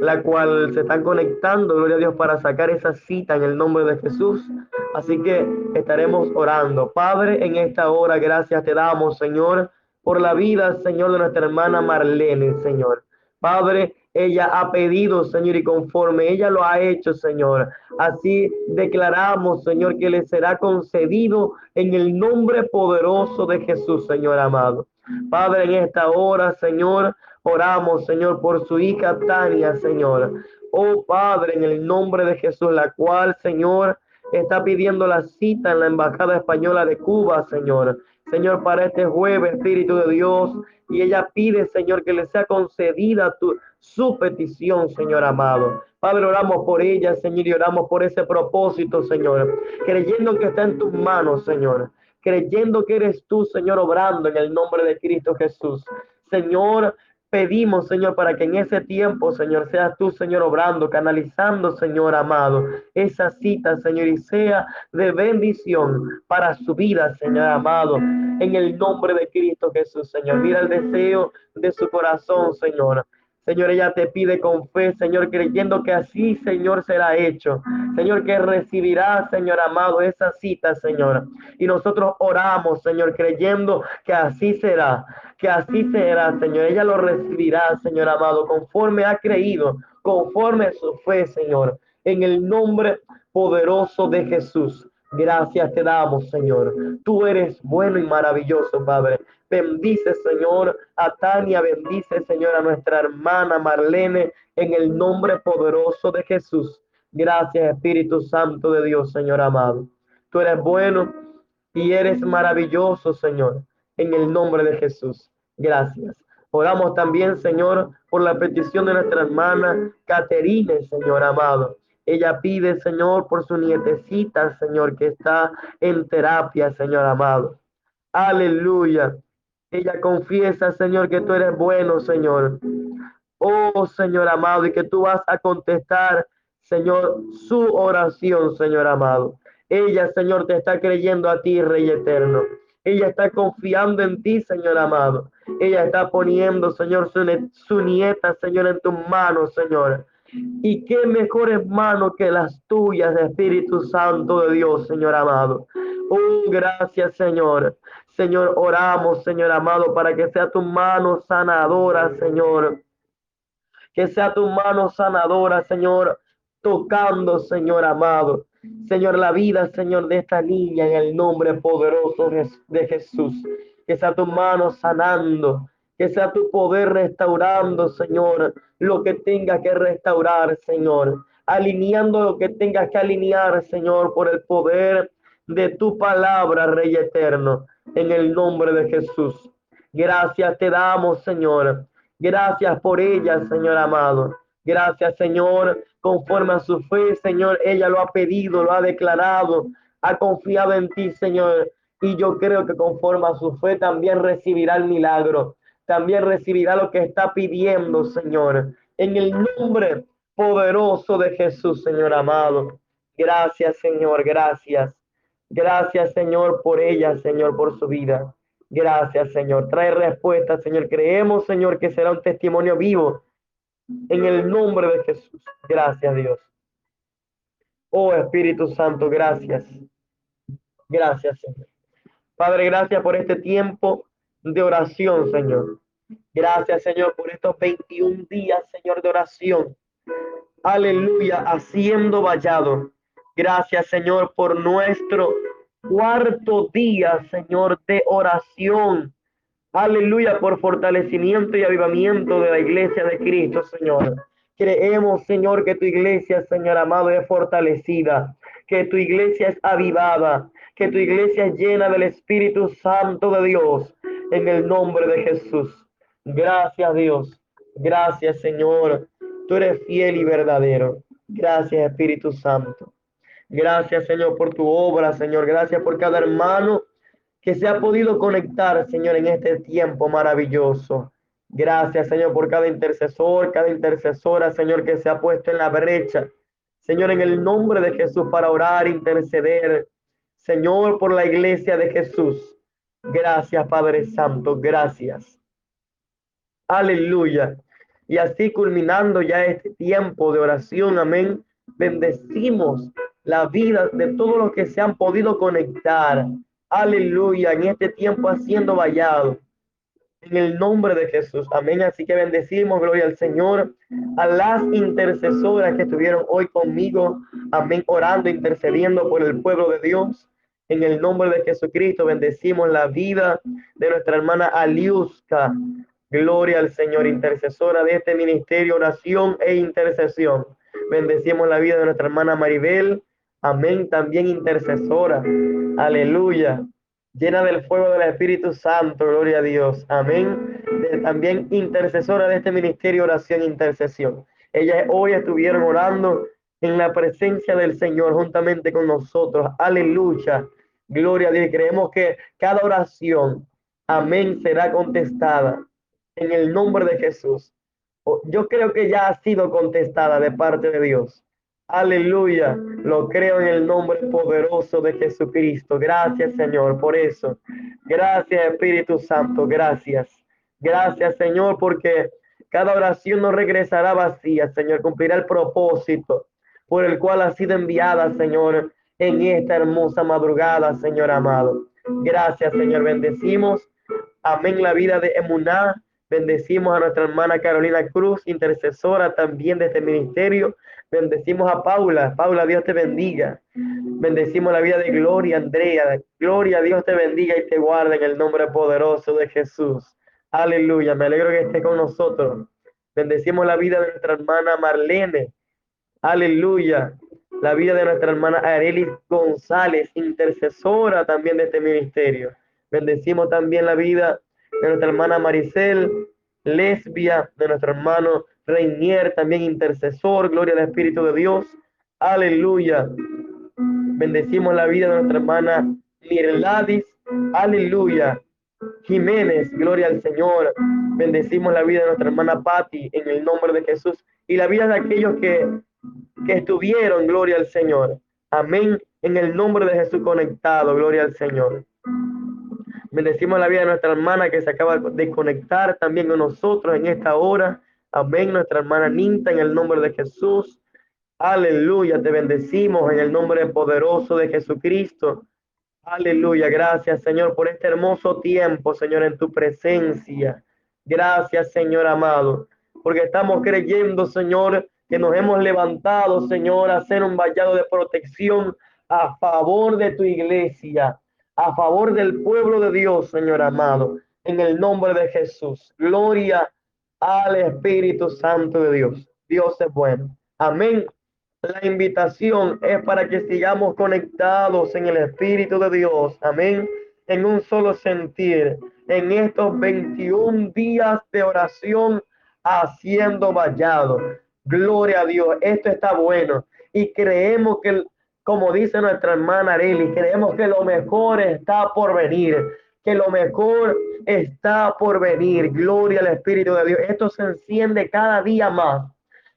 la cual se están conectando, gloria a Dios, para sacar esa cita en el nombre de Jesús. Así que estaremos orando. Padre, en esta hora, gracias te damos, Señor por la vida, Señor, de nuestra hermana Marlene, Señor. Padre, ella ha pedido, Señor, y conforme ella lo ha hecho, Señor, así declaramos, Señor, que le será concedido en el nombre poderoso de Jesús, Señor amado. Padre, en esta hora, Señor, oramos, Señor, por su hija Tania, Señor. Oh Padre, en el nombre de Jesús, la cual, Señor, está pidiendo la cita en la Embajada Española de Cuba, Señor. Señor, para este jueves, Espíritu de Dios. Y ella pide, Señor, que le sea concedida tu, su petición, Señor amado. Padre, oramos por ella, Señor, y oramos por ese propósito, Señor, creyendo que está en tus manos, Señor, creyendo que eres tú, Señor, obrando en el nombre de Cristo Jesús. Señor, Pedimos, Señor, para que en ese tiempo, Señor, seas tú, Señor, obrando, canalizando, Señor amado, esa cita, Señor, y sea de bendición para su vida, Señor amado, en el nombre de Cristo Jesús, Señor. Mira el deseo de su corazón, Señor. Señor, ella te pide con fe, Señor, creyendo que así, Señor, será hecho. Señor, que recibirá, Señor amado, esa cita, Señor. Y nosotros oramos, Señor, creyendo que así será, que así será, Señor. Ella lo recibirá, Señor amado, conforme ha creído, conforme su fe, Señor. En el nombre poderoso de Jesús. Gracias te damos, Señor. Tú eres bueno y maravilloso, Padre. Bendice, Señor, a Tania, bendice, Señor, a nuestra hermana Marlene, en el nombre poderoso de Jesús. Gracias, Espíritu Santo de Dios, Señor amado. Tú eres bueno y eres maravilloso, Señor, en el nombre de Jesús. Gracias. Oramos también, Señor, por la petición de nuestra hermana Caterine, Señor amado. Ella pide, Señor, por su nietecita, Señor, que está en terapia, Señor amado. Aleluya. Ella confiesa, Señor, que tú eres bueno, Señor. Oh, Señor amado, y que tú vas a contestar, Señor, su oración, Señor amado. Ella, Señor, te está creyendo a ti, Rey eterno. Ella está confiando en ti, Señor amado. Ella está poniendo, Señor, su, nieta, Señor, en tus manos, Señor. Y qué mejores manos que las tuyas, Espíritu Santo de Dios, Señor amado. Oh, gracias, Señor. Señor, oramos, Señor amado, para que sea tu mano sanadora, Señor. Que sea tu mano sanadora, Señor, tocando, Señor amado. Señor, la vida, Señor, de esta niña en el nombre poderoso de Jesús. Que sea tu mano sanando, que sea tu poder restaurando, Señor, lo que tenga que restaurar, Señor. Alineando lo que tenga que alinear, Señor, por el poder de tu palabra, Rey eterno, en el nombre de Jesús. Gracias te damos, Señor. Gracias por ella, Señor amado. Gracias, Señor, conforme a su fe, Señor. Ella lo ha pedido, lo ha declarado, ha confiado en ti, Señor. Y yo creo que conforme a su fe también recibirá el milagro. También recibirá lo que está pidiendo, Señor. En el nombre poderoso de Jesús, Señor amado. Gracias, Señor. Gracias. Gracias, Señor, por ella, Señor, por su vida. Gracias, Señor. Trae respuesta, Señor. Creemos, Señor, que será un testimonio vivo en el nombre de Jesús. Gracias, Dios. Oh Espíritu Santo, gracias. Gracias, Señor. Padre, gracias por este tiempo de oración, Señor. Gracias, Señor, por estos 21 días, Señor, de oración. Aleluya, haciendo vallado. Gracias, Señor, por nuestro cuarto día, Señor, de oración. Aleluya, por fortalecimiento y avivamiento de la iglesia de Cristo, Señor. Creemos, Señor, que tu iglesia, Señor amado, es fortalecida, que tu iglesia es avivada, que tu iglesia es llena del Espíritu Santo de Dios, en el nombre de Jesús. Gracias, Dios. Gracias, Señor. Tú eres fiel y verdadero. Gracias, Espíritu Santo. Gracias, Señor, por tu obra, Señor. Gracias por cada hermano que se ha podido conectar, Señor, en este tiempo maravilloso. Gracias, Señor, por cada intercesor, cada intercesora, Señor, que se ha puesto en la brecha. Señor, en el nombre de Jesús, para orar, interceder. Señor, por la iglesia de Jesús. Gracias, Padre Santo, gracias. Aleluya. Y así culminando ya este tiempo de oración, amén. Bendecimos la vida de todos los que se han podido conectar Aleluya, en este tiempo haciendo vallado. En el nombre de Jesús. Amén. Así que bendecimos, gloria al Señor, a las intercesoras que estuvieron hoy conmigo. Amén. Orando, intercediendo por el pueblo de Dios. En el nombre de Jesucristo, bendecimos la vida de nuestra hermana Aliuska. Gloria al Señor, intercesora de este ministerio, oración e intercesión. Bendecimos la vida de nuestra hermana Maribel. Amén, también intercesora. Aleluya. Llena del fuego del Espíritu Santo, gloria a Dios. Amén. también intercesora de este ministerio, oración e intercesión. Ellas hoy estuvieron orando en la presencia del Señor juntamente con nosotros. Aleluya. Gloria a Dios. Creemos que cada oración, amén, será contestada en el nombre de Jesús. Yo creo que ya ha sido contestada de parte de Dios. Aleluya. Lo creo en el nombre poderoso de Jesucristo. Gracias, Señor, por eso. Gracias, Espíritu Santo. Gracias. Gracias, Señor, porque cada oración no regresará vacía, Señor. Cumplirá el propósito por el cual ha sido enviada, Señor, en esta hermosa madrugada, Señor amado. Gracias, Señor. Bendecimos. Amén. La vida de Emuná. Bendecimos a nuestra hermana Carolina Cruz, intercesora también de este ministerio Bendecimos a Paula. Paula, Dios te bendiga. Bendecimos la vida de Gloria, Andrea. Gloria, Dios te bendiga y te guarde en el nombre poderoso de Jesús. Aleluya. Me alegro que esté con nosotros. Bendecimos la vida de nuestra hermana Marlene. Aleluya. La vida de nuestra hermana Arelis González, intercesora también de este ministerio. Bendecimos también la vida de nuestra hermana Maricel, lesbia, de nuestro hermano Reinier, también intercesor, gloria al Espíritu de Dios. Aleluya. Bendecimos la vida de nuestra hermana Mirladis. Aleluya. Jiménez, gloria al Señor. Bendecimos la vida de nuestra hermana Patti en el nombre de Jesús y la vida de aquellos que, que estuvieron, gloria al Señor. Amén. En el nombre de Jesús conectado, gloria al Señor. Bendecimos la vida de nuestra hermana que se acaba de conectar también con nosotros en esta hora. Amén. Nuestra hermana Ninta en el nombre de Jesús. Aleluya. Te bendecimos en el nombre poderoso de Jesucristo. Aleluya. Gracias, Señor, por este hermoso tiempo, Señor, en tu presencia. Gracias, Señor amado, porque estamos creyendo, Señor, que nos hemos levantado, Señor, a hacer un vallado de protección a favor de tu iglesia a favor del pueblo de Dios, Señor amado, en el nombre de Jesús. Gloria al Espíritu Santo de Dios. Dios es bueno. Amén. La invitación es para que sigamos conectados en el Espíritu de Dios. Amén. En un solo sentir. En estos 21 días de oración haciendo vallado. Gloria a Dios. Esto está bueno. Y creemos que como dice nuestra hermana Areli, creemos que lo mejor está por venir, que lo mejor está por venir. Gloria al Espíritu de Dios. Esto se enciende cada día más.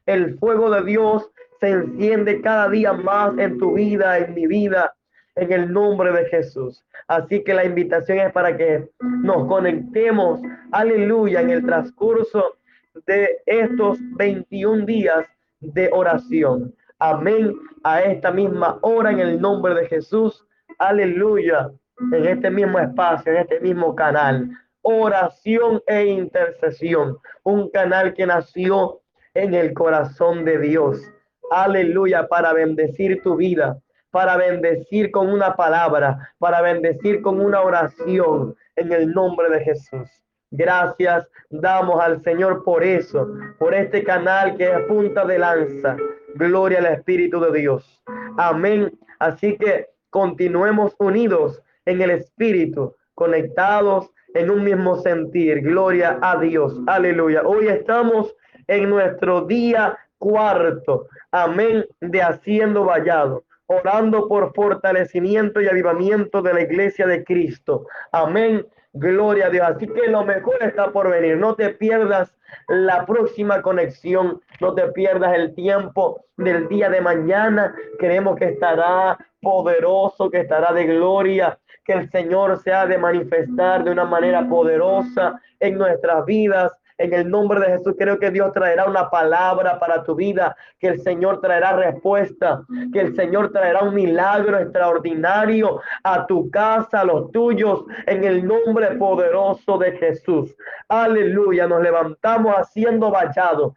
El fuego de Dios se enciende cada día más en tu vida, en mi vida, en el nombre de Jesús. Así que la invitación es para que nos conectemos, aleluya, en el transcurso de estos 21 días de oración. Amén. A esta misma hora en el nombre de Jesús. Aleluya. En este mismo espacio, en este mismo canal. Oración e intercesión. Un canal que nació en el corazón de Dios. Aleluya. Para bendecir tu vida. Para bendecir con una palabra. Para bendecir con una oración. En el nombre de Jesús. Gracias damos al Señor por eso, por este canal que es punta de lanza, Gloria al Espíritu de Dios. Amén. Así que continuemos unidos en el Espíritu, conectados en un mismo sentir. Gloria a Dios. Aleluya. Hoy estamos en nuestro día cuarto. Amén. De haciendo vallado. Orando por fortalecimiento y avivamiento de la iglesia de Cristo. Amén. Gloria a Dios. Así que lo mejor está por venir. No te pierdas la próxima conexión. No te pierdas el tiempo del día de mañana. Creemos que estará poderoso, que estará de gloria, que el Señor se ha de manifestar de una manera poderosa en nuestras vidas en el nombre de Jesús creo que Dios traerá una palabra para tu vida, que el Señor traerá respuesta, que el Señor traerá un milagro extraordinario a tu casa, a los tuyos, en el nombre poderoso de Jesús. Aleluya, nos levantamos haciendo vallado.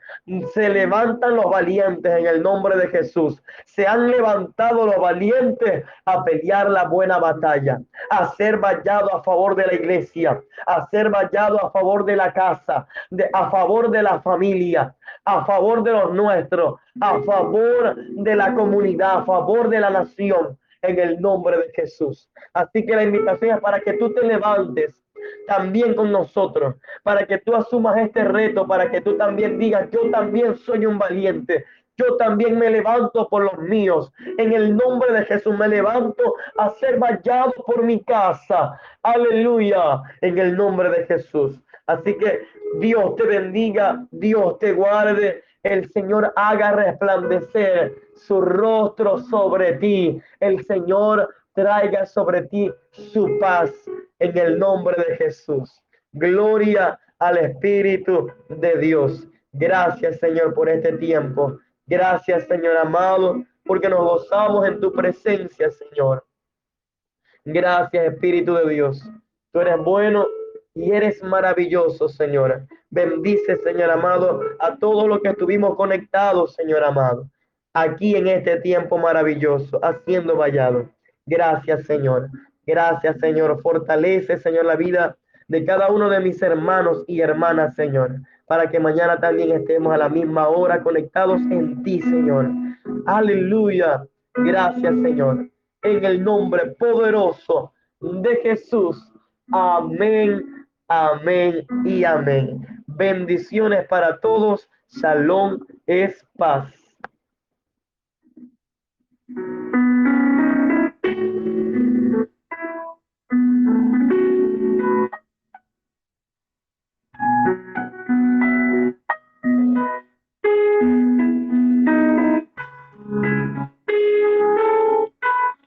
Se levantan los valientes en el nombre de Jesús. Se han levantado los valientes a pelear la buena batalla, a ser vallado a favor de la iglesia, a ser vallado a favor de la casa, a favor de la familia, a favor de los nuestros, a favor de la comunidad, a favor de la nación, en el nombre de Jesús. Así que la invitación es para que tú te levantes también con nosotros, para que tú asumas este reto, para que tú también digas, yo también soy un valiente, yo también me levanto por los míos. En el nombre de Jesús me levanto a ser vallado por mi casa. Aleluya. En el nombre de Jesús. Así que Dios te bendiga, Dios te guarde, el Señor haga resplandecer su rostro sobre ti, el Señor traiga sobre ti su paz en el nombre de Jesús. Gloria al Espíritu de Dios. Gracias Señor por este tiempo. Gracias Señor amado, porque nos gozamos en tu presencia, Señor. Gracias Espíritu de Dios. Tú eres bueno y eres maravilloso, Señora. Bendice, Señor amado, a todos los que estuvimos conectados, Señor amado. aquí en este tiempo maravilloso, haciendo vallado. Gracias, Señor. Gracias, Señor. Fortalece, Señor, la vida de cada uno de mis hermanos y hermanas, Señor, para que mañana también estemos a la misma hora conectados en ti, Señor. Aleluya. Gracias, Señor. En el nombre poderoso de Jesús. Amén, amén y amén. Bendiciones para todos. Shalom es paz.